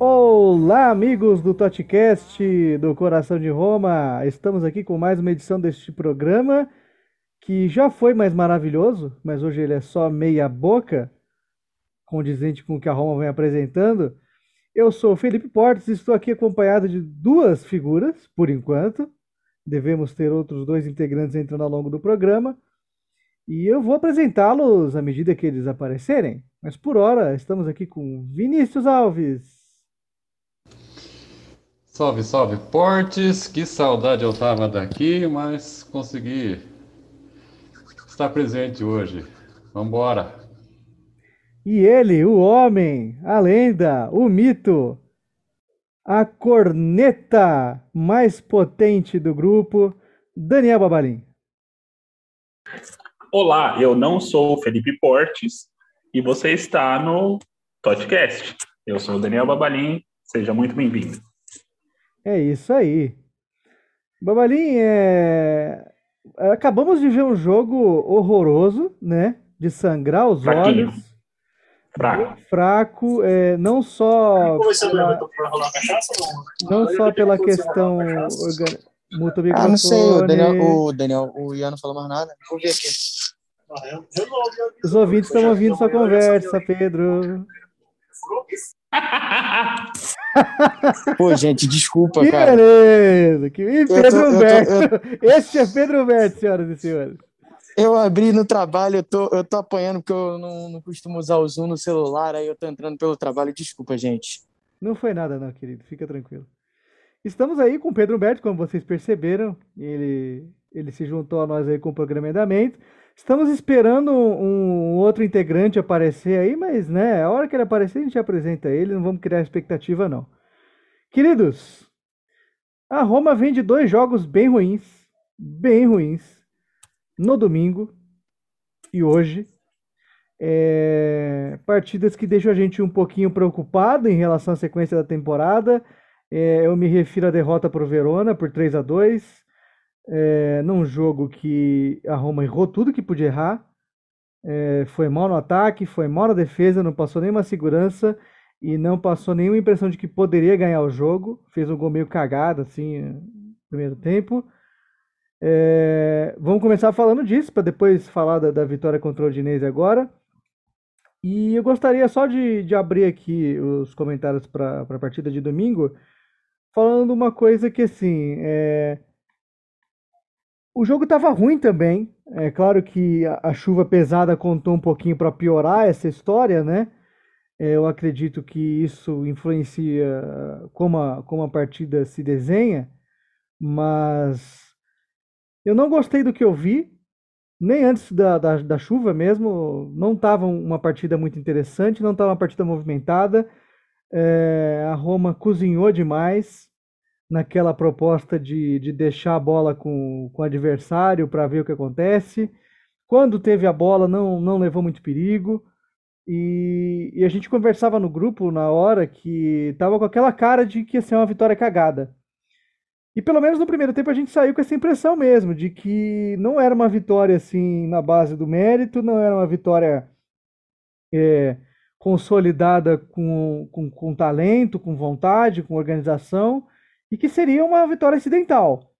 Olá, amigos do Totcast do Coração de Roma. Estamos aqui com mais uma edição deste programa que já foi mais maravilhoso, mas hoje ele é só meia boca, condizente com o que a Roma vem apresentando. Eu sou Felipe Portes e estou aqui acompanhado de duas figuras, por enquanto. Devemos ter outros dois integrantes entrando ao longo do programa. E eu vou apresentá-los à medida que eles aparecerem. Mas por hora, estamos aqui com Vinícius Alves. Salve, salve, Portes. Que saudade eu tava daqui, mas consegui estar presente hoje. Vambora. E ele, o homem, a lenda, o mito, a corneta mais potente do grupo, Daniel Babalim. Olá, eu não sou o Felipe Portes e você está no podcast. Eu sou o Daniel Babalim, seja muito bem-vindo. É isso aí. Babalim, é... acabamos de ver um jogo horroroso, né? De sangrar os Fraquinho. olhos. Fraco. Fraco, é, não só pela, não só pela questão organ... Muta o Ah, não sei, o Daniel, o Daniel, o Ian não falou mais nada. Vou ver aqui. Os ouvintes estão ouvindo sua conversa, Pedro. Pô, gente, desculpa, Que cara. beleza! Que... Ih, tô- Pedro eu tô- Humberto! Este é Pedro Humberto, senhoras e senhores. Eu abri no trabalho, eu tô, eu tô apanhando porque eu não, não costumo usar o Zoom no celular, aí eu tô entrando pelo trabalho. Desculpa, gente. Não foi nada, não, querido. Fica tranquilo. Estamos aí com o Pedro Humberto, como vocês perceberam. Ele, ele se juntou a nós aí com o programa andamento. Estamos esperando um, outro integrante aparecer aí, mas, né, a hora que ele aparecer, a gente apresenta ele. Não vamos criar expectativa, não. Queridos, a Roma vem de dois jogos bem ruins, bem ruins, no domingo e hoje. É, partidas que deixam a gente um pouquinho preocupado em relação à sequência da temporada. É, eu me refiro à derrota para o Verona por 3 a 2 é, num jogo que a Roma errou tudo que podia errar. É, foi mal no ataque, foi mal na defesa, não passou nenhuma segurança e não passou nenhuma impressão de que poderia ganhar o jogo. Fez um gol meio cagado assim no primeiro tempo. É, vamos começar falando disso, para depois falar da, da vitória contra o Udinese agora. E eu gostaria só de, de abrir aqui os comentários para a partida de domingo, falando uma coisa que assim, é, o jogo estava ruim também. É claro que a, chuva pesada contou um pouquinho para piorar essa história, né? É, eu acredito que isso influencia como a, como a partida se desenha, mas eu não gostei do que eu vi, nem antes da, da, da chuva mesmo. Não estava uma partida muito interessante, não estava uma partida movimentada. É, a Roma cozinhou demais naquela proposta de, de deixar a bola com, com o adversário para ver o que acontece. Quando teve a bola, não, não levou muito perigo. E, e a gente conversava no grupo na hora que tava com aquela cara de que ia ser uma vitória cagada. E pelo menos no primeiro tempo a gente saiu com essa impressão mesmo, de que não era uma vitória assim na base do mérito, não era uma vitória é, consolidada com, com, com talento, com vontade, com organização, e que seria uma vitória acidental.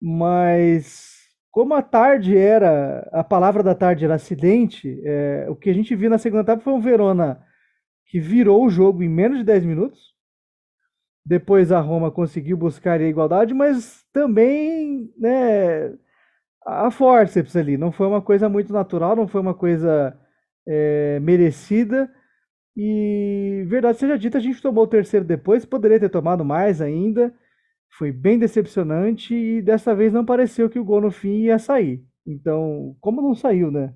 Mas como a tarde era, a palavra da tarde era acidente, é, o que a gente viu na segunda etapa foi um Verona que virou o jogo em menos de 10 minutos. Depois a Roma conseguiu buscar a igualdade, mas também, né, a forceps ali. Não foi uma coisa muito natural, não foi uma coisa é, merecida. E, verdade seja dita, a gente tomou o terceiro depois, poderia ter tomado mais ainda. Foi bem decepcionante e dessa vez não pareceu que o gol no fim ia sair. Então, como não saiu, né?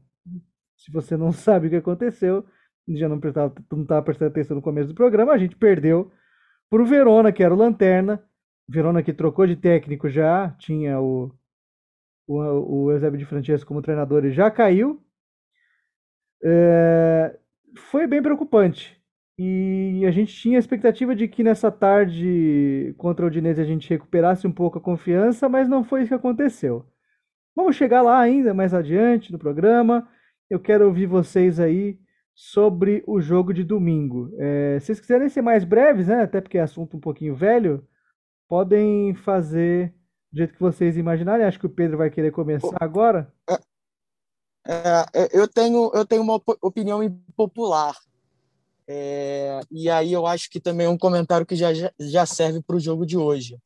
Se você não sabe o que aconteceu, já não estava tava prestando atenção no começo do programa, a gente perdeu para o Verona, que era o Lanterna. Verona que trocou de técnico já, tinha o, o, o Eusébio de Francesco como treinador e já caiu. É, foi bem preocupante. E a gente tinha a expectativa de que nessa tarde contra o Udinese a gente recuperasse um pouco a confiança, mas não foi isso que aconteceu. Vamos chegar lá ainda mais adiante no programa. Eu quero ouvir vocês aí sobre o jogo de domingo. É, se vocês quiserem ser mais breves, né, até porque é assunto um pouquinho velho, podem fazer do jeito que vocês imaginarem. Acho que o Pedro vai querer começar agora. É, eu, tenho, eu tenho uma opinião impopular. É, e aí eu acho que também é um comentário que já, já serve para o jogo de hoje.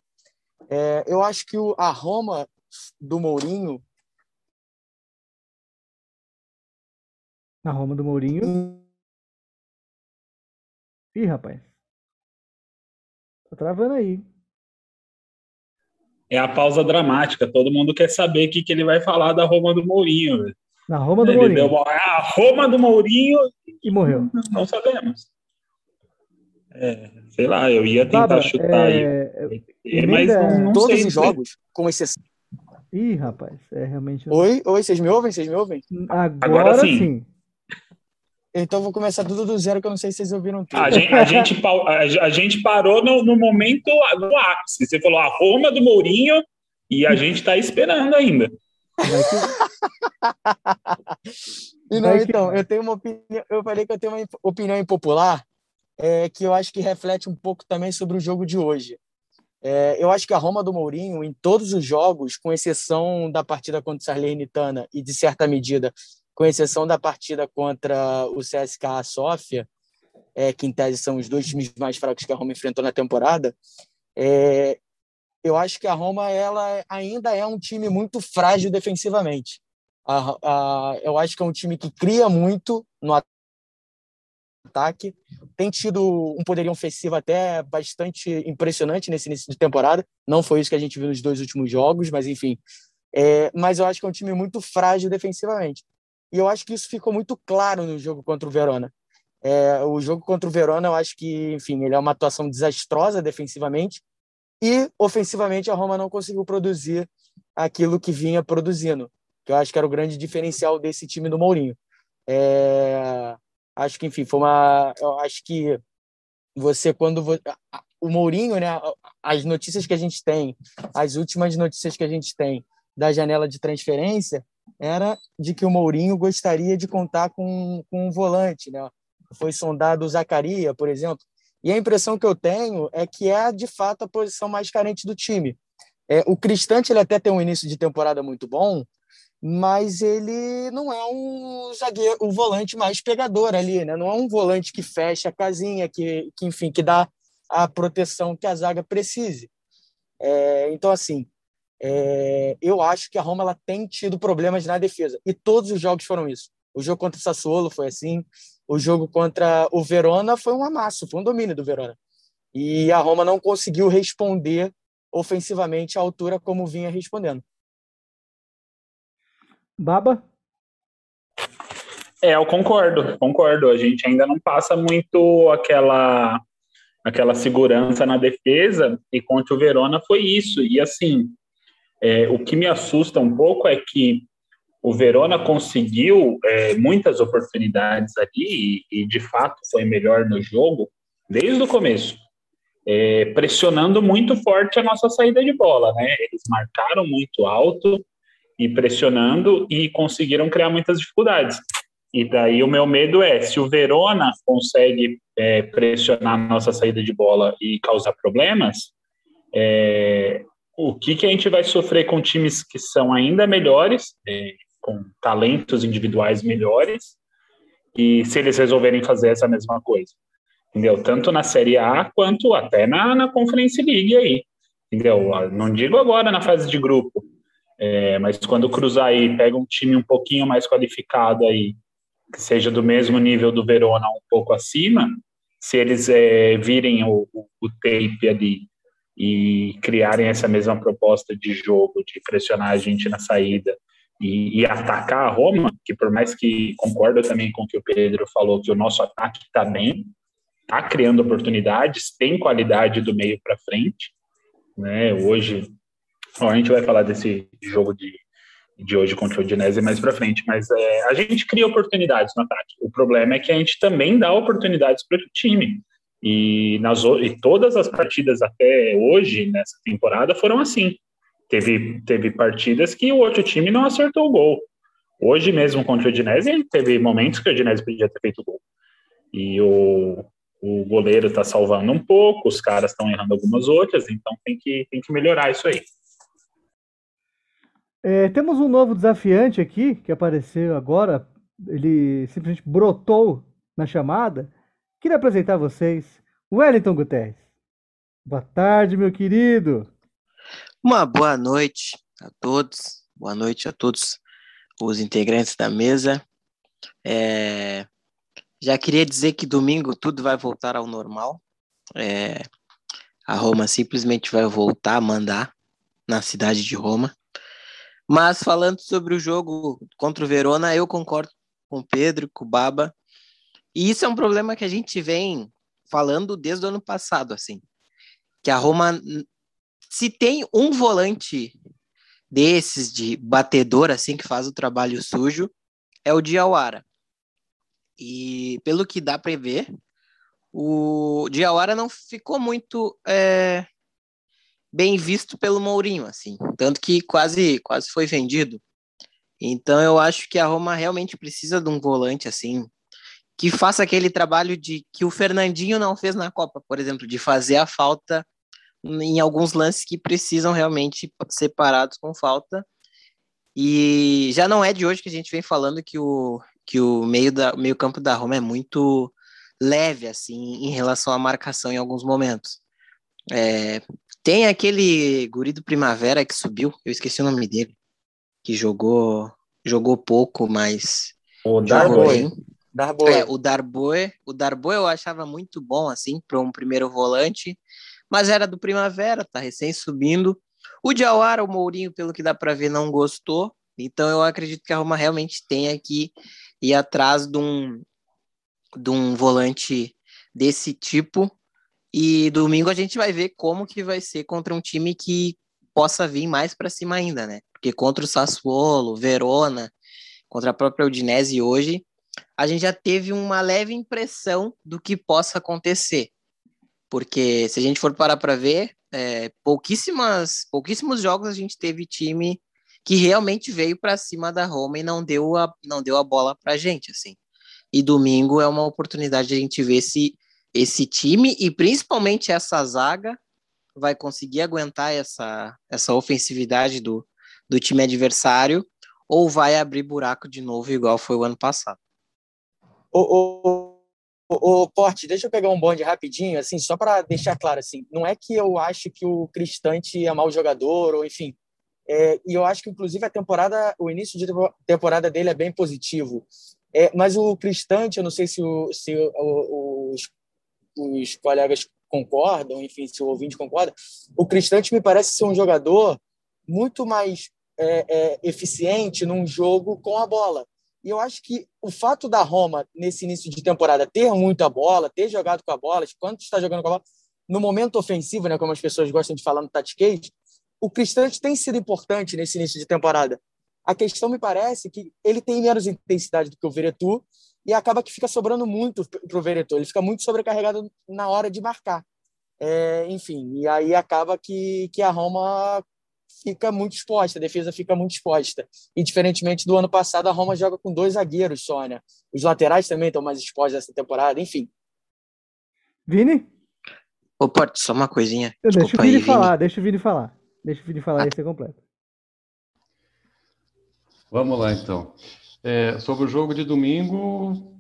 É, eu acho que o, a Roma do Mourinho Na Roma do Mourinho. Ih, rapaz. Tá travando aí. É a pausa dramática. Todo mundo quer saber o que, que ele vai falar da Roma do Mourinho. Na Roma do ele Mourinho. Deu, é a Roma do Mourinho. E morreu. Não sabemos. É, sei lá, eu ia tentar Baba, chutar é... aí. É, mas não, não Todos sei, os jogos, com exceção. Ih, rapaz, é realmente. Oi, oi, vocês me ouvem? Vocês me ouvem? Agora, Agora sim. sim. Então vou começar tudo do zero, que eu não sei se vocês ouviram tudo. A gente, a gente, a gente parou no, no, momento no ápice. Você falou a Roma do Mourinho e a gente está esperando ainda. não, então, eu tenho uma opinião, eu falei que eu tenho uma opinião impopular, é, que eu acho que reflete um pouco também sobre o jogo de hoje. É, eu acho que a Roma do Mourinho, em todos os jogos, com exceção da partida contra o Salernitana e, de certa medida, com exceção da partida contra o CSKA Sofia, é, que em tese são os dois times mais fracos que a Roma enfrentou na temporada, é, eu acho que a Roma ela ainda é um time muito frágil defensivamente. A, a, eu acho que é um time que cria muito no ataque, tem tido um poderio ofensivo até bastante impressionante nesse início de temporada. Não foi isso que a gente viu nos dois últimos jogos, mas enfim. É, mas eu acho que é um time muito frágil defensivamente. E eu acho que isso ficou muito claro no jogo contra o Verona. É, o jogo contra o Verona, eu acho que, enfim, ele é uma atuação desastrosa defensivamente e ofensivamente a Roma não conseguiu produzir aquilo que vinha produzindo, que eu acho que era o grande diferencial desse time do Mourinho. É, acho que, enfim, foi uma. Eu acho que você, quando. O Mourinho, né? As notícias que a gente tem, as últimas notícias que a gente tem da janela de transferência, era de que o Mourinho gostaria de contar com, com um volante, né? Foi sondado o Zacaria, por exemplo, e a impressão que eu tenho é que é de fato a posição mais carente do time. É, o Cristante ele até tem um início de temporada muito bom, mas ele não é um zagueiro, o volante mais pegador ali, né? Não é um volante que fecha a casinha, que, que enfim, que dá a proteção que a zaga precise. É, então, assim, é, eu acho que a Roma ela tem tido problemas na defesa e todos os jogos foram isso. O jogo contra o Sassuolo foi assim, o jogo contra o Verona foi um amasso, foi um domínio do Verona. E a Roma não conseguiu responder ofensivamente à altura como vinha respondendo. Baba? É, eu concordo, concordo. A gente ainda não passa muito aquela aquela segurança na defesa e contra o Verona foi isso. E assim, é, o que me assusta um pouco é que o Verona conseguiu é, muitas oportunidades ali e, e, de fato, foi melhor no jogo desde o começo, é, pressionando muito forte a nossa saída de bola. Né? Eles marcaram muito alto e pressionando e conseguiram criar muitas dificuldades. E daí o meu medo é, se o Verona consegue é, pressionar nossa saída de bola e causar problemas, é, o que, que a gente vai sofrer com times que são ainda melhores, é, com talentos individuais melhores, e se eles resolverem fazer essa mesma coisa, entendeu? Tanto na Série A quanto até na, na Conference League aí, entendeu? Não digo agora na fase de grupo, é, mas quando cruzar aí, pega um time um pouquinho mais qualificado aí, que seja do mesmo nível do Verona, um pouco acima, se eles é, virem o, o, tape ali e criarem essa mesma proposta de jogo, de pressionar a gente na saída e, e atacar a Roma, que por mais que concordo também com o que o Pedro falou, que o nosso ataque está bem, está criando oportunidades, tem qualidade do meio para frente, né? Hoje, ó, a gente vai falar desse jogo de, de hoje contra o Udinese mais para frente, mas é, a gente cria oportunidades no ataque. O problema é que a gente também dá oportunidades para o time. E, nas, e todas as partidas até hoje, nessa temporada, foram assim. Teve, teve partidas que o outro time não acertou o gol. Hoje mesmo contra o Udinese, teve momentos que o Udinese podia ter feito gol. E o, o goleiro está salvando um pouco, os caras estão errando algumas outras, então tem que, tem que melhorar isso aí. É, temos um novo desafiante aqui que apareceu agora. Ele simplesmente brotou na chamada. Queria apresentar a vocês Wellington Guterres. Boa tarde, meu querido. Uma boa noite a todos. Boa noite a todos os integrantes da mesa. É, já queria dizer que domingo tudo vai voltar ao normal. É, a Roma simplesmente vai voltar a mandar na cidade de Roma. Mas falando sobre o jogo contra o Verona, eu concordo com o Pedro, com o Baba. E isso é um problema que a gente vem falando desde o ano passado, assim. Que a Roma, se tem um volante desses de batedor, assim, que faz o trabalho sujo, é o Diawara. E pelo que dá para ver, o Diawara não ficou muito é, bem visto pelo Mourinho, assim, tanto que quase quase foi vendido. Então eu acho que a Roma realmente precisa de um volante assim que faça aquele trabalho de que o Fernandinho não fez na Copa, por exemplo, de fazer a falta em alguns lances que precisam realmente ser parados com falta. E já não é de hoje que a gente vem falando que o, que o meio, da, meio campo da Roma é muito leve assim em relação à marcação em alguns momentos. É, tem aquele guri do Primavera que subiu, eu esqueci o nome dele, que jogou jogou pouco, mas o Darboe. Darboe. É, o Darboe, o Darboe eu achava muito bom assim para um primeiro volante, mas era do Primavera, tá recém subindo. O Diawara, o Mourinho, pelo que dá para ver, não gostou. Então eu acredito que a Roma realmente tenha que ir atrás de um, de um volante desse tipo e domingo a gente vai ver como que vai ser contra um time que possa vir mais para cima ainda, né? Porque contra o Sassuolo, Verona, contra a própria Udinese hoje, a gente já teve uma leve impressão do que possa acontecer. Porque se a gente for parar para ver, é, pouquíssimas, pouquíssimos jogos a gente teve time que realmente veio para cima da Roma e não deu a, não deu a bola para a gente, assim. E domingo é uma oportunidade de a gente ver se esse time e principalmente essa zaga vai conseguir aguentar essa, essa ofensividade do, do time adversário ou vai abrir buraco de novo igual foi o ano passado. O, o, o, o Porte, deixa eu pegar um bonde rapidinho, assim, só para deixar claro, assim, não é que eu acho que o Cristante é mau jogador, ou enfim, é, e eu acho que inclusive a temporada, o início de temporada dele é bem positivo. É, mas o Cristante, eu não sei se, o, se o, os os colegas concordam, enfim, se o ouvinte concorda, o Cristante me parece ser um jogador muito mais é, é, eficiente num jogo com a bola. E eu acho que o fato da Roma, nesse início de temporada, ter muita bola, ter jogado com a bola, quando está jogando com a bola, no momento ofensivo, né, como as pessoas gostam de falar no tatiquês, o Cristante tem sido importante nesse início de temporada. A questão me parece que ele tem menos intensidade do que o Veretu e acaba que fica sobrando muito para o Veretout. Ele fica muito sobrecarregado na hora de marcar. É, enfim, e aí acaba que, que a Roma fica muito exposta, a defesa fica muito exposta. E diferentemente do ano passado, a Roma joga com dois zagueiros só, né? Os laterais também estão mais expostos essa temporada, enfim. Vini? Ô, Porto, só uma coisinha. Eu deixa o Vini aí, falar, Vini. deixa o Vini falar. Deixa o Vini falar ah. e ser completo. Vamos lá, então. É, sobre o jogo de domingo,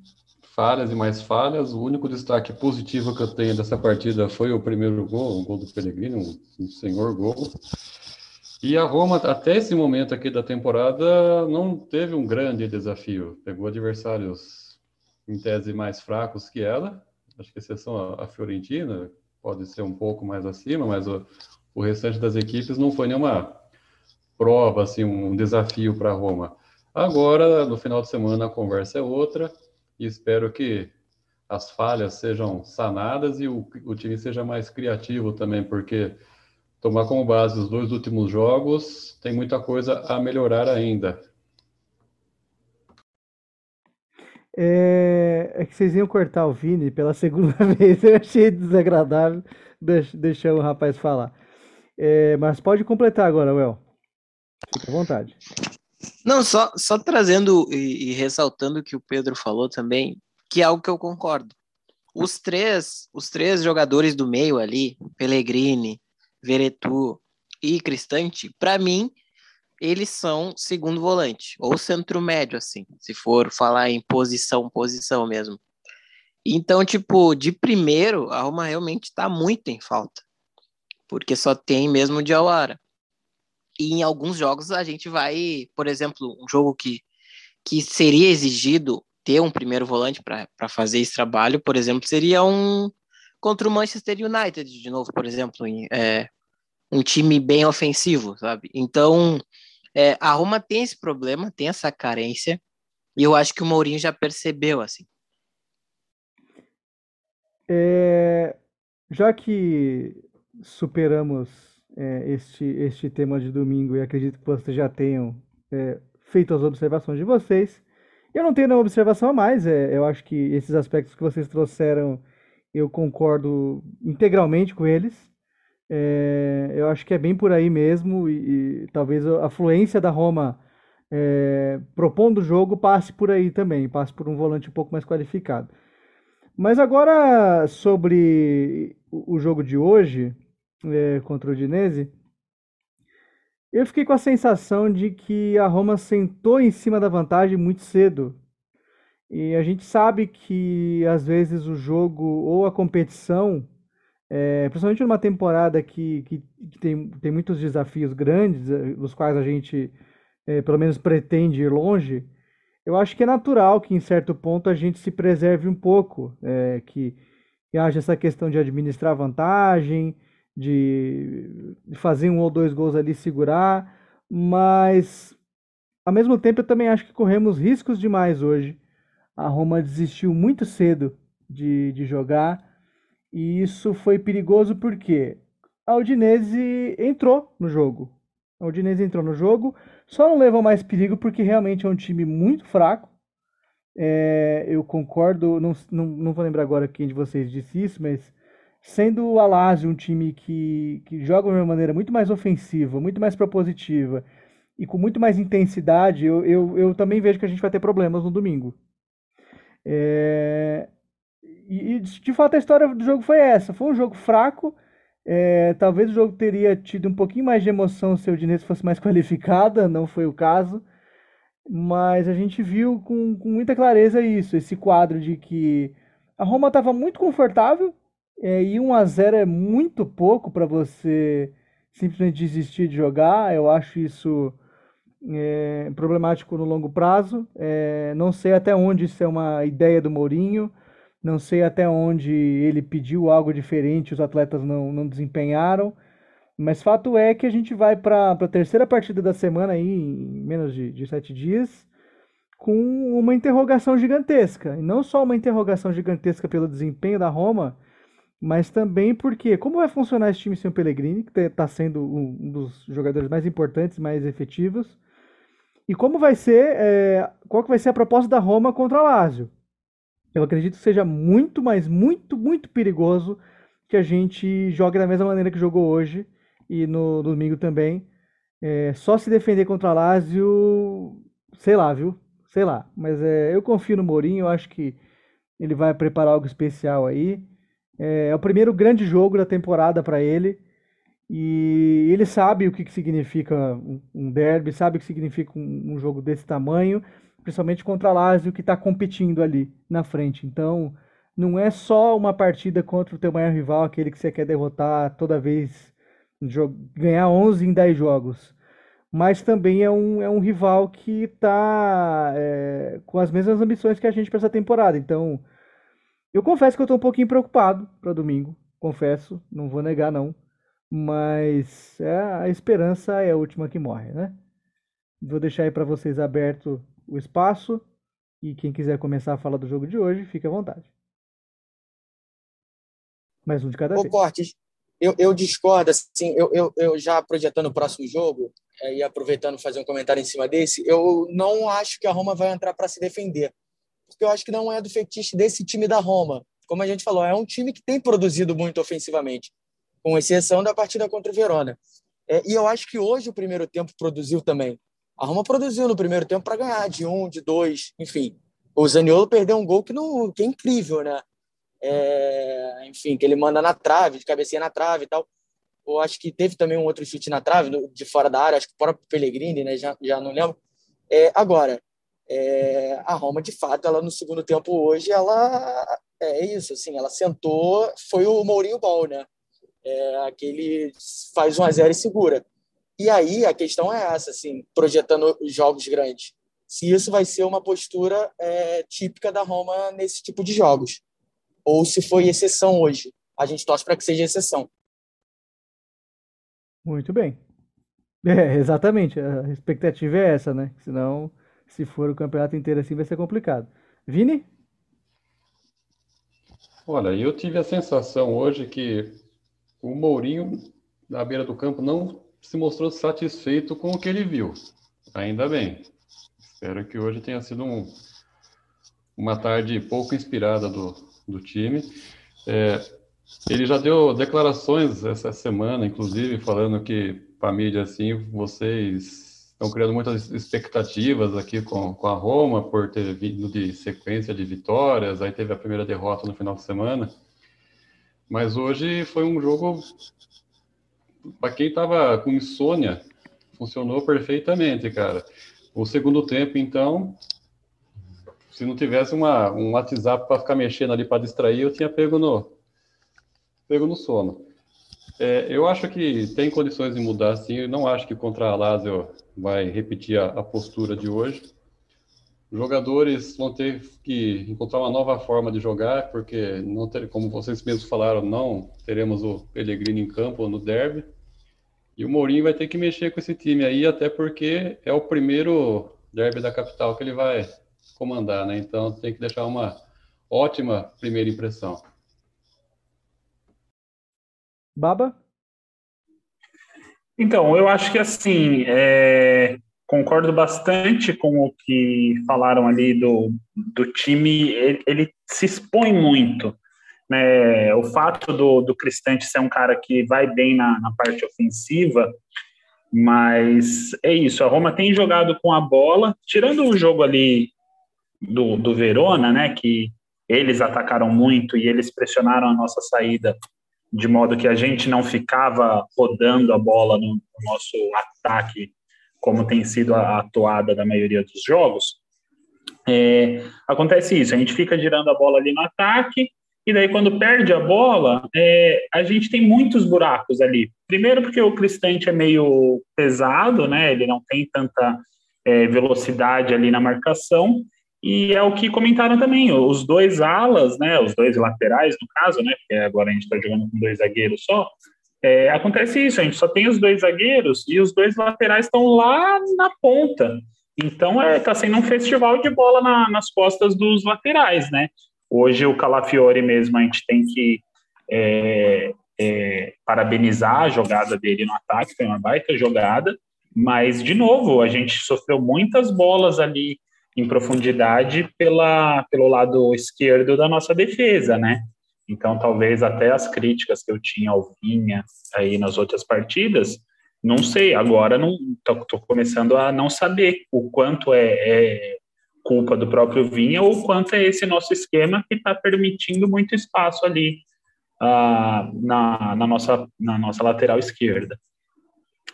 falhas e mais falhas. O único destaque positivo que eu tenho dessa partida foi o primeiro gol, o gol do Pellegrini, um, um senhor gol. E a Roma, até esse momento aqui da temporada, não teve um grande desafio. Pegou adversários, em tese, mais fracos que ela. Acho que exceção a Fiorentina, pode ser um pouco mais acima, mas o, o restante das equipes não foi nenhuma prova, assim, um desafio para a Roma. Agora, no final de semana, a conversa é outra e espero que as falhas sejam sanadas e o, o time seja mais criativo também, porque tomar como base os dois últimos jogos tem muita coisa a melhorar ainda. É, é, que vocês iam cortar o Vini pela segunda vez. Eu achei desagradável deixar o rapaz falar. É, mas pode completar agora, Well. Fique à vontade. Não, só, só trazendo e, e ressaltando o que o Pedro falou também, que é algo que eu concordo. Os três, os três jogadores do meio ali, Pellegrini, Veretu e Cristante, para mim, eles são segundo volante, ou centro médio, assim, se for falar em posição, posição mesmo. Então, tipo, de primeiro, a Roma realmente está muito em falta, porque só tem mesmo o Diawara. E em alguns jogos a gente vai, por exemplo, um jogo que, que seria exigido ter um primeiro volante para fazer esse trabalho, por exemplo, seria um contra o Manchester United, de novo, por exemplo, em, é, um time bem ofensivo, sabe? Então, é, a Roma tem esse problema, tem essa carência, e eu acho que o Mourinho já percebeu, assim. É, já que superamos é, este, este tema de domingo e acredito que vocês já tenham é, feito as observações de vocês, eu não tenho nenhuma observação a mais. É, eu acho que esses aspectos que vocês trouxeram, eu concordo integralmente com eles. É, eu acho que é bem por aí mesmo e, e talvez a fluência da Roma é, propondo o jogo passe por aí também, passe por um volante um pouco mais qualificado. Mas agora sobre o jogo de hoje é, contra o Udinese, eu fiquei com a sensação de que a Roma sentou em cima da vantagem muito cedo. E a gente sabe que às vezes o jogo ou a competição, é, principalmente numa temporada que, que, que, tem, tem muitos desafios grandes, eh, os quais a gente é, pelo menos pretende ir longe, eu acho que é natural que em certo ponto a gente se preserve um pouco, é, que, que haja essa questão de administrar vantagem, de fazer um ou dois gols ali segurar, mas ao mesmo tempo eu também acho que corremos riscos demais hoje. A Roma desistiu muito cedo de, de jogar e isso foi perigoso porque a Udinese entrou no jogo. A Udinese entrou no jogo, só não levou mais perigo porque realmente é um time muito fraco. É, eu concordo, não, não, não vou lembrar agora quem de vocês disse isso, mas sendo o Alásio um time que, que joga de uma maneira muito mais ofensiva, muito mais propositiva e com muito mais intensidade, eu, eu, eu também vejo que a gente vai ter problemas no domingo. É... E, de fato a história do jogo foi essa: foi um jogo fraco. É, talvez o jogo teria tido um pouquinho mais de emoção se o Dinese fosse mais qualificada, não foi o caso. Mas a gente viu com, com muita clareza isso, esse quadro de que a Roma estava muito confortável, é, e 1 a 0 é muito pouco para você simplesmente desistir de jogar. Eu acho isso é, problemático no longo prazo. É, não sei até onde isso é uma ideia do Mourinho. Não sei até onde ele pediu algo diferente, os atletas não, não desempenharam. Mas fato é que a gente vai para a terceira partida da semana aí, em menos de, de sete dias, com uma interrogação gigantesca. E não só uma interrogação gigantesca pelo desempenho da Roma, mas também porque como vai funcionar esse time sem o Pellegrini, que está sendo um dos jogadores mais importantes, mais efetivos, e como vai ser, é, qual que vai ser a proposta da Roma contra a Lazio. Eu acredito que seja muito, mas muito, muito perigoso que a gente jogue da mesma maneira que jogou hoje e no, no domingo também. É, só se defender contra a Lazio, sei lá, viu? Sei lá. Mas é, eu confio no Mourinho, eu acho que ele vai preparar algo especial aí. É, é o primeiro grande jogo da temporada para ele. E ele sabe o que, que significa um derby, sabe o que significa um, um jogo desse tamanho, principalmente contra a Lazio que está competindo ali na frente. Então, não é só uma partida contra o teu maior rival, aquele que você quer derrotar toda vez, ganhar 11 em 10 jogos. Mas também é um, é um rival que está é, com as mesmas ambições que a gente para essa temporada. Então, eu confesso que eu tô um pouquinho preocupado para domingo, confesso, não vou negar não, mas é, a esperança é a última que morre, né? Vou deixar aí para vocês aberto o espaço e quem quiser começar a falar do jogo de hoje, fique à vontade. Mais um de cada Ô, vez. Cortes, eu, eu discordo, assim, eu, eu, eu já projetando o próximo jogo é, e aproveitando fazer um comentário em cima desse, eu não acho que a Roma vai entrar para se defender porque eu acho que não é do fetiche desse time da Roma. Como a gente falou, é um time que tem produzido muito ofensivamente, com exceção da partida contra o Verona. É, e eu acho que hoje o primeiro tempo produziu também. A Roma produziu no primeiro tempo para ganhar de um, de dois, enfim. O Zaniolo perdeu um gol que, não, que é incrível, né? É, enfim, que ele manda na trave, de cabecinha na trave e tal. Eu acho que teve também um outro chute na trave, de fora da área, acho que o próprio Pellegrini, né? Já, já não lembro. É, agora, é, a Roma, de fato, ela no segundo tempo hoje, ela é isso, assim, ela sentou, foi o Mourinho Ball, né? É, aquele faz 1 a 0 e segura. E aí a questão é essa, assim, projetando jogos grandes. Se isso vai ser uma postura é, típica da Roma nesse tipo de jogos ou se foi exceção hoje. A gente torce para que seja exceção. Muito bem. É, exatamente. A expectativa é essa, né? Senão, se for o campeonato inteiro assim, vai ser complicado. Vini? Olha, eu tive a sensação hoje que o Mourinho, na beira do campo, não se mostrou satisfeito com o que ele viu. Ainda bem. Espero que hoje tenha sido um, uma tarde pouco inspirada do, do time. É, ele já deu declarações essa semana, inclusive, falando que, para mídia, assim, vocês estão criando muitas expectativas aqui com, com a Roma, por ter vindo de sequência de vitórias, aí teve a primeira derrota no final de semana. Mas hoje foi um jogo, para quem estava com insônia, funcionou perfeitamente, cara. O segundo tempo, então, se não tivesse uma, um WhatsApp para ficar mexendo ali para distrair, eu tinha pego no, pego no sono. É, eu acho que tem condições de mudar, sim. Eu não acho que contra a Lazio vai repetir a, a postura de hoje. Os jogadores vão ter que encontrar uma nova forma de jogar, porque não ter, como vocês mesmos falaram, não teremos o Pellegrini em campo no derby. E o Mourinho vai ter que mexer com esse time aí, até porque é o primeiro derby da capital que ele vai comandar, né? Então tem que deixar uma ótima primeira impressão. Baba? Então, eu acho que assim, é, concordo bastante com o que falaram ali do, do time, ele, ele se expõe muito. Né? O fato do, do Cristante ser um cara que vai bem na, na parte ofensiva, mas é isso, a Roma tem jogado com a bola, tirando o jogo ali do, do Verona, né, que eles atacaram muito e eles pressionaram a nossa saída de modo que a gente não ficava rodando a bola no, no nosso ataque, como tem sido a, a toada da maioria dos jogos. É, acontece isso, a gente fica girando a bola ali no ataque, e daí quando perde a bola, é, a gente tem muitos buracos ali. Primeiro porque o Cristante é meio pesado, né? Ele não tem tanta é, velocidade ali na marcação, e é o que comentaram também, os dois alas, né, os dois laterais, no caso, né, porque agora a gente está jogando com dois zagueiros só, é, acontece isso, a gente só tem os dois zagueiros e os dois laterais estão lá na ponta. Então está é, tá sendo um festival de bola na, nas costas dos laterais, né? Hoje o Calafiore mesmo a gente tem que é, é, parabenizar a jogada dele no ataque, foi uma baita jogada, mas de novo a gente sofreu muitas bolas ali em profundidade pela, pelo lado esquerdo da nossa defesa, né? Então, talvez até as críticas que eu tinha ao Vinha aí nas outras partidas, não sei, agora não tô, começando a não saber o quanto é, é, culpa do próprio Vinha ou quanto é esse nosso esquema que está permitindo muito espaço ali uh, na, na, nossa, na nossa lateral esquerda.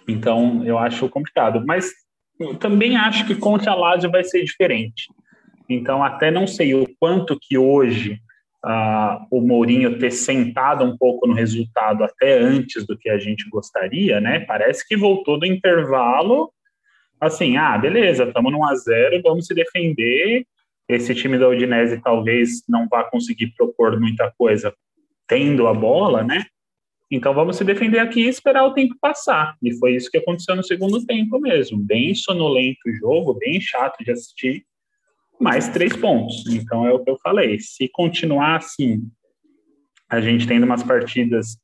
Então, eu acho complicado. Mas eu também acho que contra a Lazio vai ser diferente. Então, até não sei o quanto que hoje uh, o Mourinho ter sentado um pouco no resultado até antes do que a gente gostaria, né? Parece que voltou do intervalo assim, ah, beleza, estamos 1 a 0 vamos se defender. Esse time da Udinese talvez não vá conseguir propor muita coisa tendo a bola, né? Então vamos se defender aqui e esperar o tempo passar. E foi isso que aconteceu no segundo tempo mesmo. Bem sonolento o jogo, bem chato de assistir, mais três pontos. Então é o que eu falei. Se continuar assim, a gente tendo umas partidas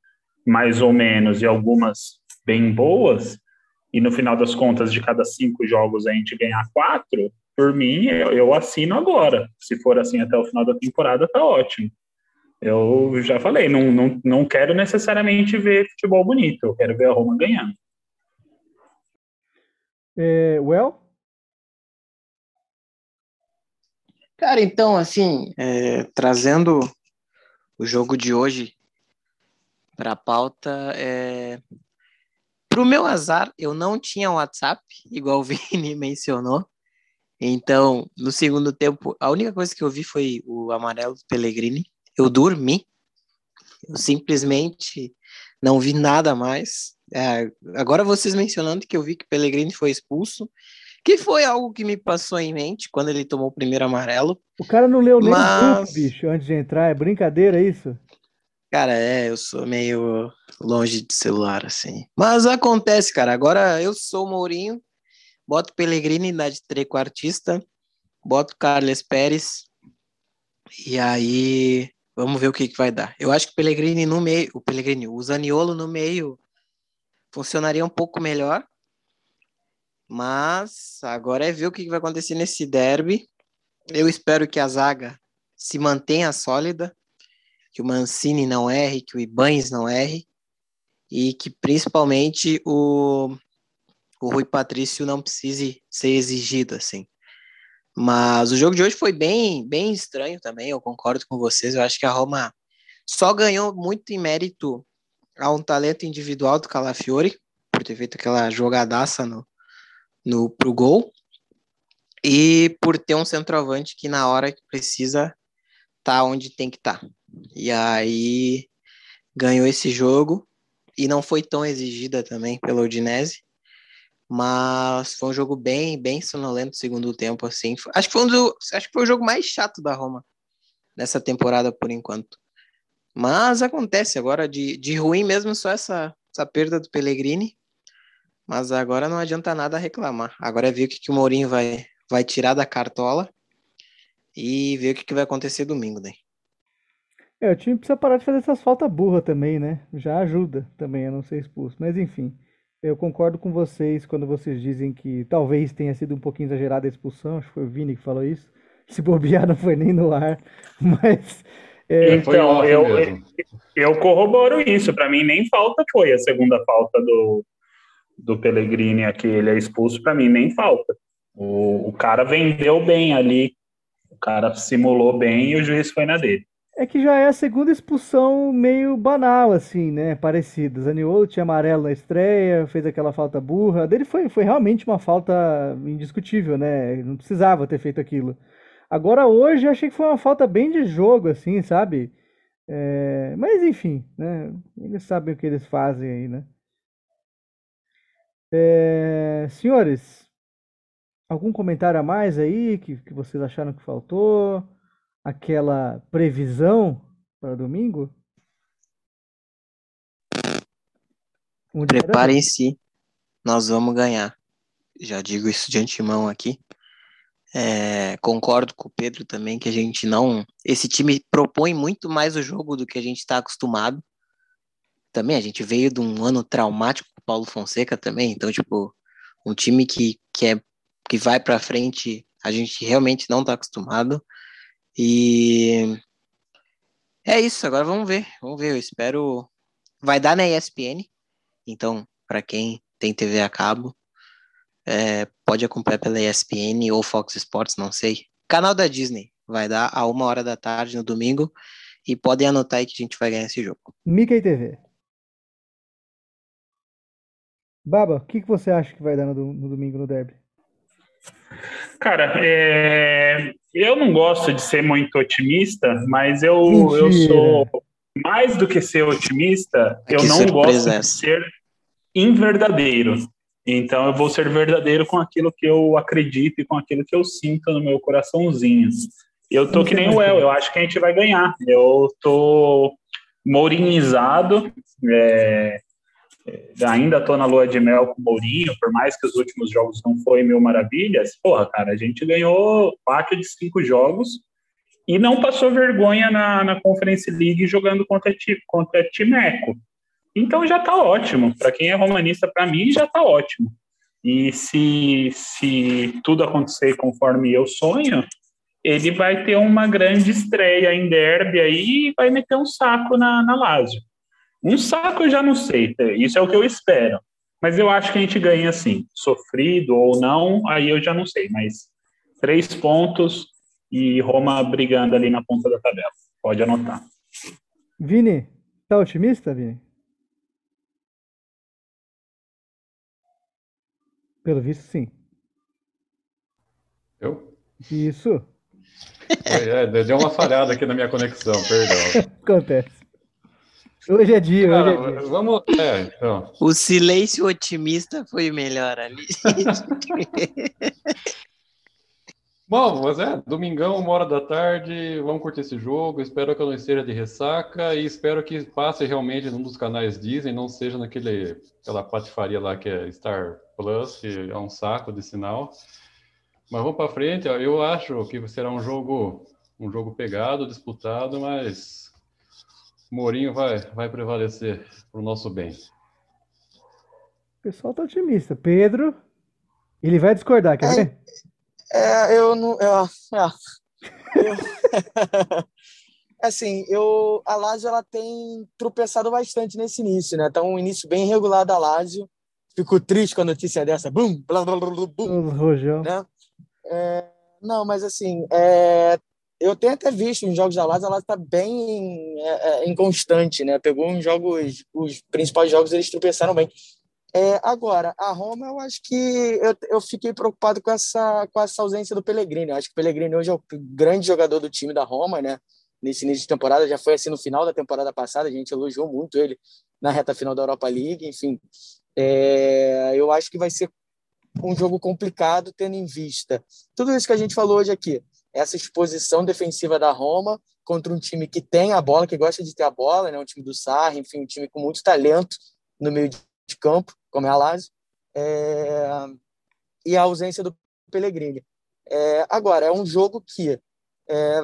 mais ou menos e algumas bem boas, e no final das contas, de cada cinco jogos a gente ganhar quatro, por mim, eu, eu assino agora. Se for assim até o final da temporada, tá ótimo. Eu já falei, não, não, não quero necessariamente ver futebol bonito, eu quero ver a Roma ganhando. É, well? Cara, então, assim, é, trazendo o jogo de hoje para a pauta, é, para o meu azar, eu não tinha WhatsApp, igual o Vini mencionou. Então, no segundo tempo, a única coisa que eu vi foi o amarelo do Pellegrini. Eu dormi. Eu simplesmente não vi nada mais. É, agora vocês mencionando que eu vi que Pellegrini foi expulso, que foi algo que me passou em mente quando ele tomou o primeiro amarelo. O cara não leu nem mas... o grupo, bicho, antes de entrar. É brincadeira isso? Cara, é, eu sou meio longe de celular, assim. Mas acontece, cara. Agora eu sou o Mourinho, boto Pellegrini na de trequartista, boto o Carles Pérez, e aí vamos ver o que, que vai dar. Eu acho que o Pellegrini no meio, o Pellegrini, o Zaniolo no meio funcionaria um pouco melhor, mas agora é ver o que vai acontecer nesse derby. Eu espero que a zaga se mantenha sólida, que o Mancini não erre, que o Ibanes não erre, e que principalmente o, o Rui Patrício não precise ser exigido, assim. Mas o jogo de hoje foi bem, bem estranho também, eu concordo com vocês. Eu acho que a Roma só ganhou muito em mérito a um talento individual do Calafiore, por ter feito aquela jogadaça no, no, pro gol e por ter um centroavante que na hora que precisa tá onde tem que estar. Tá. E aí ganhou esse jogo e não foi tão exigida também pelo Udinese, mas foi um jogo bem bem sonolento segundo tempo assim. Acho que foi um do, acho que foi o jogo mais chato da Roma nessa temporada por enquanto. Mas acontece agora de, de ruim mesmo só essa essa perda do Pellegrini mas agora não adianta nada reclamar. Agora é ver o que, que o Mourinho vai, vai tirar da cartola e ver o que, que vai acontecer domingo, né? É, o time precisa parar de fazer essas faltas burras também, né? Já ajuda também a não ser expulso. Mas enfim, eu concordo com vocês quando vocês dizem que talvez tenha sido um pouquinho exagerada a expulsão. Acho que foi o Vini que falou isso. Se bobear, não foi nem no ar. Mas. É... Então, eu, eu corroboro isso. Para mim, nem falta foi a segunda falta do, do Pellegrini aqui, ele é expulso, para mim nem falta. O, o cara vendeu bem ali, o cara simulou bem e o juiz foi na dele. É que já é a segunda expulsão meio banal, assim, né? Parecida. Zaniolo tinha amarelo na estreia, fez aquela falta burra. A dele foi, foi realmente uma falta indiscutível, né? Não precisava ter feito aquilo. Agora, hoje, eu achei que foi uma falta bem de jogo, assim, sabe? É... Mas, enfim, né? Eles sabem o que eles fazem aí, né? É, senhores, algum comentário a mais aí que, que vocês acharam que faltou? Aquela previsão para domingo? Preparem-se, nós vamos ganhar. Já digo isso de antemão aqui. É, concordo com o Pedro também que a gente não. Esse time propõe muito mais o jogo do que a gente está acostumado também a gente veio de um ano traumático com o Paulo Fonseca também, então, tipo, um time que, que, é, que vai para frente, a gente realmente não está acostumado. E é isso, agora vamos ver, vamos ver, eu espero. Vai dar na ESPN, então, para quem tem TV a cabo, é, pode acompanhar pela ESPN ou Fox Sports, não sei. Canal da Disney, vai dar a uma hora da tarde no domingo. E podem anotar aí que a gente vai ganhar esse jogo. Mickey TV. Baba, o que, que você acha que vai dar no, no domingo no derby? Cara, é... eu não gosto de ser muito otimista, mas eu, eu sou mais do que ser otimista, eu não gosto de ser inverdadeiro. Então eu vou ser verdadeiro com aquilo que eu acredito e com aquilo que eu sinto no meu coraçãozinho. Eu tô que nem o El, eu acho que a gente vai ganhar. Eu tô mourinizado, é, é, ainda tô na lua de mel com o Mourinho, por mais que os últimos jogos não foi mil maravilhas, porra, cara, a gente ganhou quatro de cinco jogos e não passou vergonha na, na Conference League jogando contra, contra Timeco. Então já tá ótimo. Para quem é romanista, para mim já tá ótimo. E se, se tudo acontecer conforme eu sonho, ele vai ter uma grande estreia em derby aí e vai meter um saco na, na Lazio. Um saco eu já não sei, isso é o que eu espero. Mas eu acho que a gente ganha assim, sofrido ou não, aí eu já não sei. Mas três pontos e Roma brigando ali na ponta da tabela. Pode anotar. Vini, tá otimista, Vini? Pelo visto, sim. Eu? Isso. É, deu uma falhada aqui na minha conexão, perdão. Acontece. Hoje é dia, Cara, hoje é dia. Vamos. É, então. O silêncio otimista foi melhor ali. Bom, mas é, domingão, uma hora da tarde, vamos curtir esse jogo. Espero que eu não esteja de ressaca e espero que passe realmente num dos canais Disney, não seja naquele aquela patifaria lá que é Star Plus, que é um saco de sinal. Mas vamos para frente. Eu acho que será um jogo, um jogo pegado, disputado, mas Mourinho vai, vai prevalecer para o nosso bem. O pessoal tá otimista. Pedro, ele vai discordar, quer ver? É, eu não. Eu, é, eu, assim, eu, a Lazio ela tem tropeçado bastante nesse início, né? Tá um início bem regular da Lazio. Fico triste com a notícia dessa. Bum, blá, blá, blá, bum, Rojão. né? É, não, mas assim, é, eu tenho até visto os jogos da Lazio, a Lazio tá bem é, é, inconstante, né? Pegou uns jogos, os principais jogos eles tropeçaram bem. É, agora, a Roma, eu acho que eu, eu fiquei preocupado com essa, com essa ausência do Pellegrini. Eu acho que o Pellegrini hoje é o grande jogador do time da Roma, né? Nesse início de temporada, já foi assim no final da temporada passada, a gente elogiou muito ele na reta final da Europa League, enfim. É, eu acho que vai ser um jogo complicado, tendo em vista tudo isso que a gente falou hoje aqui. Essa exposição defensiva da Roma contra um time que tem a bola, que gosta de ter a bola, né? um time do Sarri, enfim, um time com muito talento no meio de campo como é a Lazio, é, e a ausência do Pellegrini. É, agora, é um jogo que, é,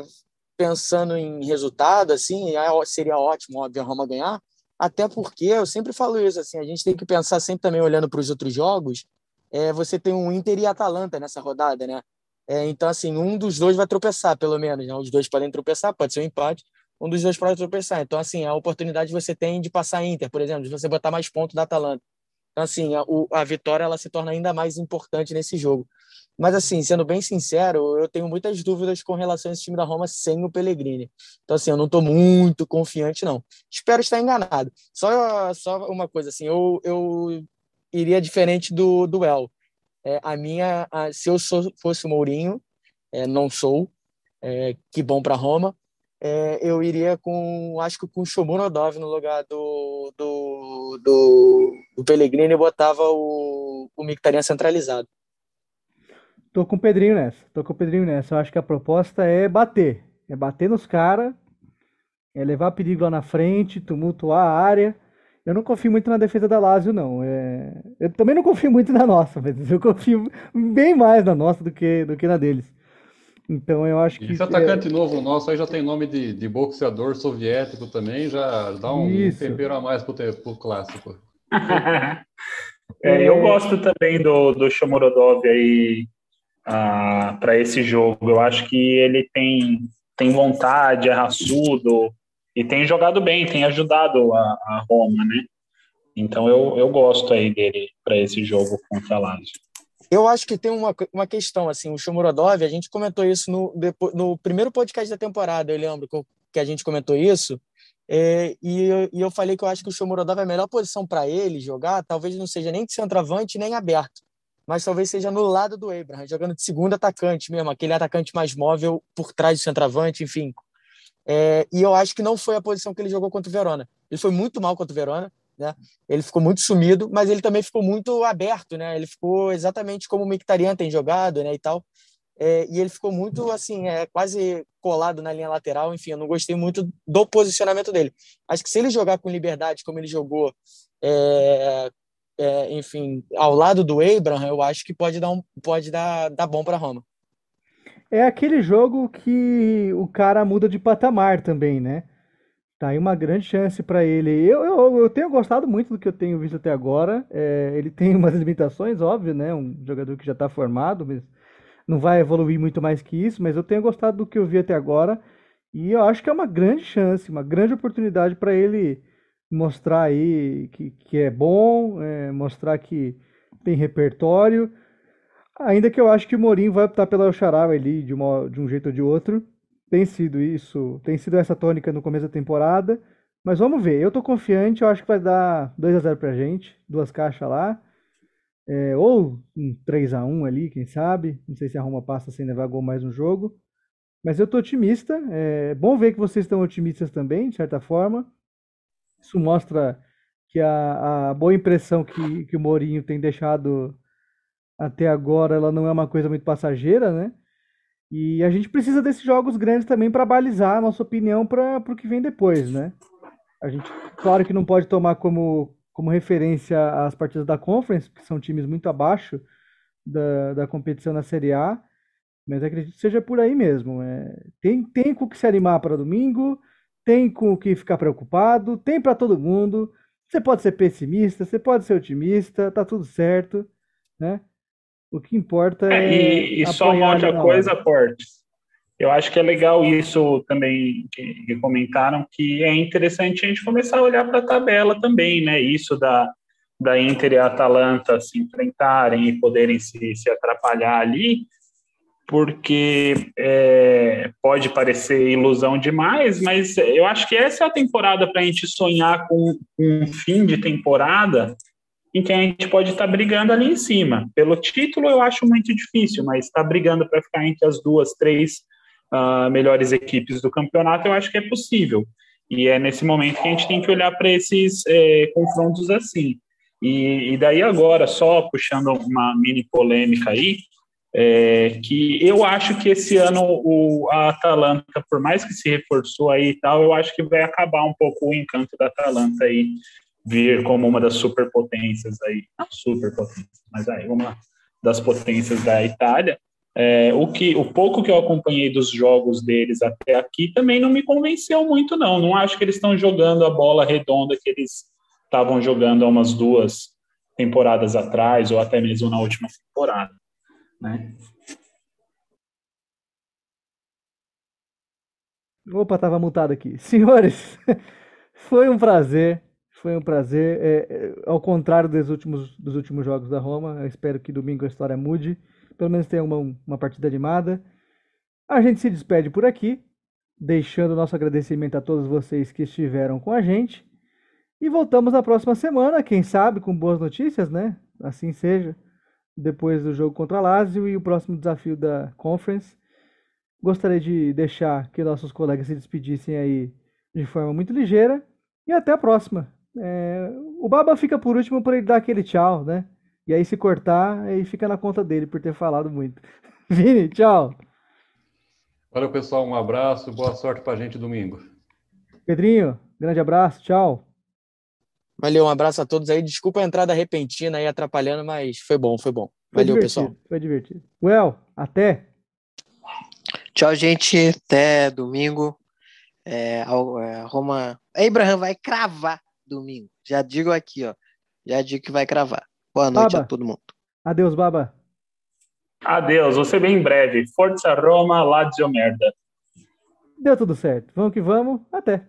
pensando em resultado, assim, é, seria ótimo, óbvio, a Roma ganhar, até porque, eu sempre falo isso, assim, a gente tem que pensar sempre também olhando para os outros jogos, é, você tem um Inter e Atalanta nessa rodada, né? É, então, assim, um dos dois vai tropeçar, pelo menos, né? Os dois podem tropeçar, pode ser um empate, um dos dois pode tropeçar. Então, assim, a oportunidade você tem de passar Inter, por exemplo, de você botar mais pontos da Atalanta. Então, assim, a, a vitória ela se torna ainda mais importante nesse jogo. Mas, assim, sendo bem sincero, eu tenho muitas dúvidas com relação a esse time da Roma sem o Pellegrini. Então, assim, eu não estou muito confiante, não. Espero estar enganado. Só, só uma coisa, assim, eu, eu iria diferente do duel. É, a minha, a, se eu sou, fosse Mourinho, é, não sou, é, que bom para Roma, é, eu iria com, acho que com Shomunodov no lugar do, do, do, do Pellegrini e botava o, o Mictarian centralizado. Tô com o Pedrinho nessa, tô com o Pedrinho nessa. Eu acho que a proposta é bater, é bater nos caras, é levar perigo lá na frente, tumultuar a área. Eu não confio muito na defesa da Lazio, não. É... Eu também não confio muito na nossa, mas eu confio bem mais na nossa do que, do que na deles. Então eu acho que. Esse atacante é... novo nosso aí já tem nome de, de boxeador soviético também, já dá um Isso. tempero a mais pro, pro clássico. é, eu gosto também do, do Shomorodov aí ah, para esse jogo. Eu acho que ele tem, tem vontade, é raçudo e tem jogado bem, tem ajudado a, a Roma, né? Então eu, eu gosto aí dele para esse jogo contra a Lazio. Eu acho que tem uma, uma questão, assim, o Shomurodov, a gente comentou isso no, no primeiro podcast da temporada, eu lembro que a gente comentou isso, é, e, eu, e eu falei que eu acho que o Shomurodov é a melhor posição para ele jogar, talvez não seja nem de centroavante, nem aberto, mas talvez seja no lado do Abraham, jogando de segundo atacante mesmo, aquele atacante mais móvel por trás do centroavante, enfim. É, e eu acho que não foi a posição que ele jogou contra o Verona. Ele foi muito mal contra o Verona, né? Ele ficou muito sumido, mas ele também ficou muito aberto, né? Ele ficou exatamente como o Mictarian tem jogado, né? E tal. É, e ele ficou muito assim, é, quase colado na linha lateral. Enfim, eu não gostei muito do posicionamento dele. Acho que se ele jogar com liberdade, como ele jogou, é, é, enfim, ao lado do Abraham, eu acho que pode dar, um, pode dar, dar bom para Roma. É aquele jogo que o cara muda de patamar também, né? Tá aí uma grande chance para ele. Eu, eu, eu, tenho gostado muito do que eu tenho visto até agora. É, ele tem umas limitações, óbvio, né? Um jogador que já está formado, mas não vai evoluir muito mais que isso. Mas eu tenho gostado do que eu vi até agora. E eu acho que é uma grande chance, uma grande oportunidade para ele mostrar aí que, que é bom, é, mostrar que tem repertório. Ainda que eu acho que o Mourinho vai optar pela Oxaral ali de, uma, de um jeito ou de outro. Tem sido isso, tem sido essa tônica no começo da temporada. Mas vamos ver, eu tô confiante, eu acho que vai dar 2 a 0 pra gente, duas caixas lá. É, ou um 3 a 1 ali, quem sabe. Não sei se a Roma passa sem levar gol mais no jogo. Mas eu tô otimista. É bom ver que vocês estão otimistas também, de certa forma. Isso mostra que a, a boa impressão que, que o Mourinho tem deixado até agora, ela não é uma coisa muito passageira, né? E a gente precisa desses jogos grandes também para balizar a nossa opinião para o que vem depois, né? A gente, claro que não pode tomar como, como referência as partidas da Conference, que são times muito abaixo da, da competição na Série A, mas acredito que seja por aí mesmo. É, tem, tem com o que se animar para domingo, tem com o que ficar preocupado, tem para todo mundo. Você pode ser pessimista, você pode ser otimista, tá tudo certo, né? O que importa é. é e, e só uma outra coisa, Portes. Eu acho que é legal isso também que, que, comentaram, que é interessante a gente começar a olhar para a tabela também, né? Isso da, da Inter e a Atalanta se enfrentarem e poderem se, se atrapalhar ali, porque é, pode parecer ilusão demais, mas eu acho que essa é a temporada para a gente sonhar com um fim de temporada em que a gente pode estar tá brigando ali em cima. Pelo título eu acho muito difícil, mas estar tá brigando para ficar entre as duas, três uh, melhores equipes do campeonato eu acho que é possível. E é nesse momento que a gente tem que olhar para esses é, confrontos assim. E, e, daí agora, só puxando uma mini polêmica aí, é, que eu acho que esse ano o, a Atalanta, por mais que se reforçou aí e tal, eu acho que vai acabar um pouco o encanto da Atalanta aí vir como uma das superpotências aí, não superpotências, mas aí uma das potências da Itália. É, o que, o pouco que eu acompanhei dos jogos deles até aqui também não me convenceu muito não. Não acho que eles estão jogando a bola redonda que eles estavam jogando há umas duas temporadas atrás ou até mesmo na última temporada, né? Opa, estava mutado aqui. Senhores, foi um prazer foi um prazer. É, é, ao contrário dos últimos, dos últimos jogos da Roma, eu espero que domingo a história mude. Pelo menos tenha uma, uma partida animada. A gente se despede por aqui, deixando nosso agradecimento a todos vocês que estiveram com a gente. E voltamos na próxima semana, quem sabe, com boas notícias, né? Assim seja. Depois do jogo contra Lazio e o próximo desafio da Conference. Gostaria de deixar que nossos colegas se despedissem aí de forma muito ligeira. E até a próxima. É, o Baba fica por último para ele dar aquele tchau, né? E aí se cortar, aí fica na conta dele por ter falado muito. Vini, tchau. Valeu, pessoal. Um abraço. Boa sorte pra gente domingo. Pedrinho, grande abraço. Tchau. Valeu, um abraço a todos aí. Desculpa a entrada repentina aí atrapalhando, mas foi bom, foi bom. Valeu, foi pessoal. Foi divertido. Well, até. Tchau, gente. Até domingo. É, a Roma. Abraham vai cravar domingo. Já digo aqui, ó. Já digo que vai cravar. Boa noite Baba. a todo mundo. Adeus, Baba. Adeus, você bem breve. Forza Roma, Lazio merda. Deu tudo certo. Vamos que vamos. Até.